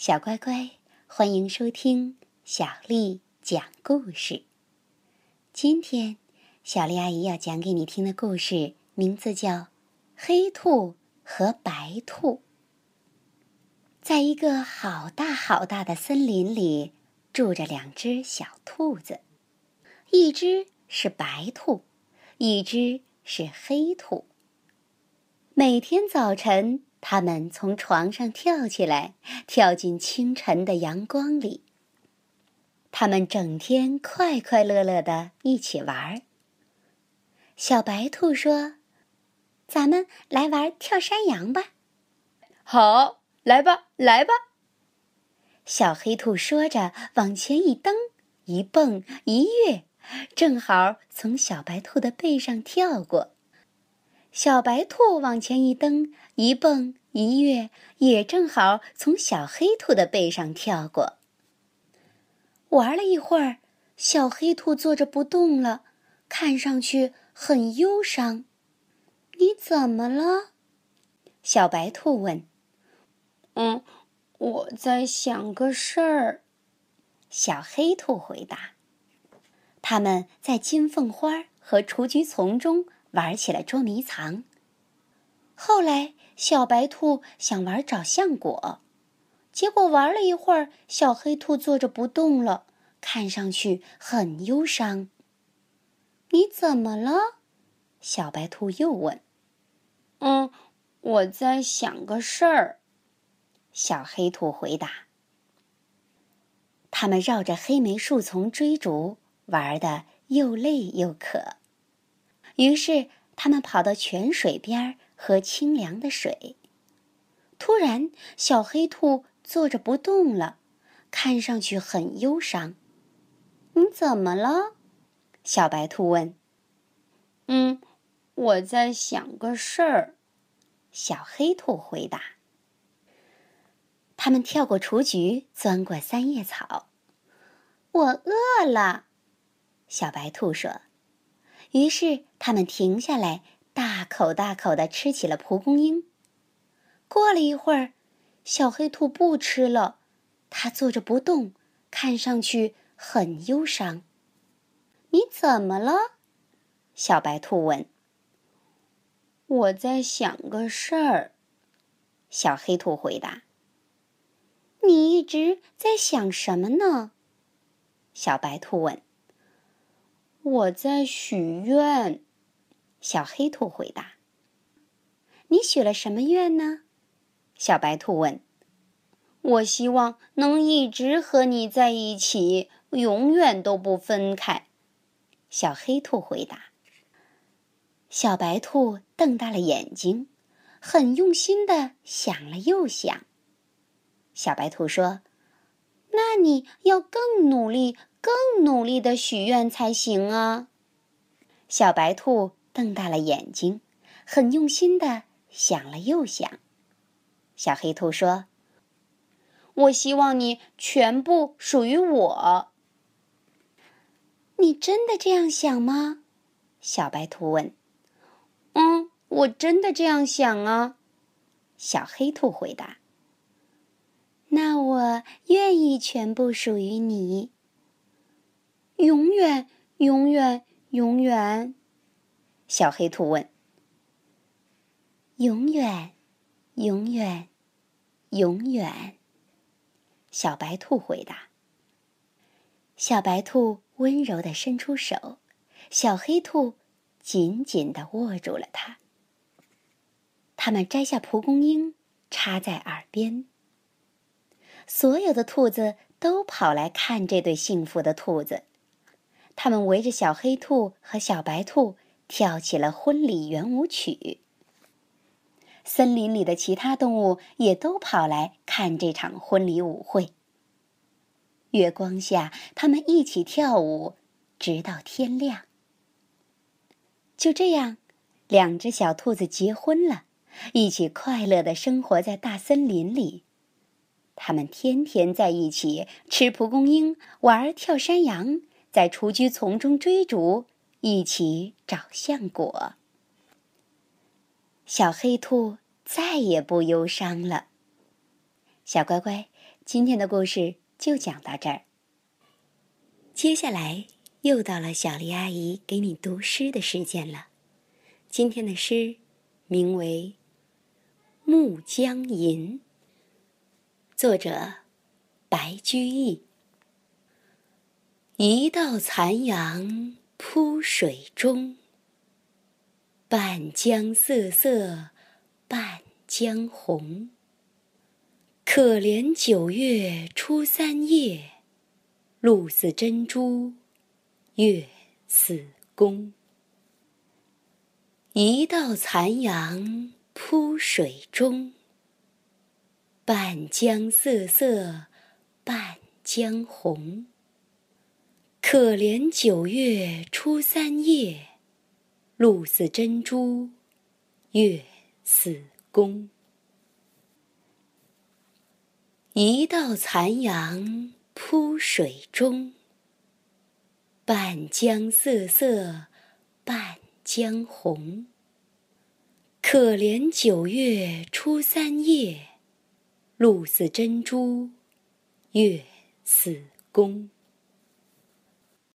小乖乖，欢迎收听小丽讲故事。今天，小丽阿姨要讲给你听的故事名字叫《黑兔和白兔》。在一个好大好大的森林里，住着两只小兔子，一只是白兔，一只是黑兔。每天早晨。他们从床上跳起来，跳进清晨的阳光里。他们整天快快乐乐的一起玩儿。小白兔说：“咱们来玩跳山羊吧。”“好，来吧，来吧。”小黑兔说着，往前一蹬，一蹦一跃，正好从小白兔的背上跳过。小白兔往前一蹬，一蹦一跃，也正好从小黑兔的背上跳过。玩了一会儿，小黑兔坐着不动了，看上去很忧伤。你怎么了？小白兔问。嗯，我在想个事儿。小黑兔回答。他们在金凤花和雏菊丛中。玩起了捉迷藏。后来，小白兔想玩找橡果，结果玩了一会儿，小黑兔坐着不动了，看上去很忧伤。你怎么了？小白兔又问。嗯，我在想个事儿。小黑兔回答。他们绕着黑莓树丛追逐，玩的又累又渴。于是，他们跑到泉水边喝清凉的水。突然，小黑兔坐着不动了，看上去很忧伤。“你怎么了？”小白兔问。“嗯，我在想个事儿。”小黑兔回答。他们跳过雏菊，钻过三叶草。“我饿了。”小白兔说。于是，他们停下来，大口大口的吃起了蒲公英。过了一会儿，小黑兔不吃了，它坐着不动，看上去很忧伤。你怎么了？小白兔问。我在想个事儿。小黑兔回答。你一直在想什么呢？小白兔问。我在许愿，小黑兔回答。你许了什么愿呢？小白兔问。我希望能一直和你在一起，永远都不分开。小黑兔回答。小白兔瞪大了眼睛，很用心的想了又想。小白兔说：“那你要更努力。”更努力的许愿才行啊！小白兔瞪大了眼睛，很用心的想了又想。小黑兔说：“我希望你全部属于我。”你真的这样想吗？小白兔问。“嗯，我真的这样想啊。”小黑兔回答。“那我愿意全部属于你。”永远，永远，永远。小黑兔问：“永远，永远，永远。”小白兔回答。小白兔温柔的伸出手，小黑兔紧紧的握住了它。他们摘下蒲公英，插在耳边。所有的兔子都跑来看这对幸福的兔子。他们围着小黑兔和小白兔跳起了婚礼圆舞曲。森林里的其他动物也都跑来看这场婚礼舞会。月光下，他们一起跳舞，直到天亮。就这样，两只小兔子结婚了，一起快乐的生活在大森林里。他们天天在一起吃蒲公英，玩跳山羊。在雏菊丛中追逐，一起找橡果。小黑兔再也不忧伤了。小乖乖，今天的故事就讲到这儿。接下来又到了小丽阿姨给你读诗的时间了。今天的诗名为《暮江吟》，作者白居易。一道残阳铺水中，半江瑟瑟半江红。可怜九月初三夜，露似真珠，月似弓。一道残阳铺水中，半江瑟瑟半江红。可怜九月初三夜，露似真珠，月似弓。一道残阳铺水中，半江瑟瑟半江红。可怜九月初三夜，露似真珠，月似弓。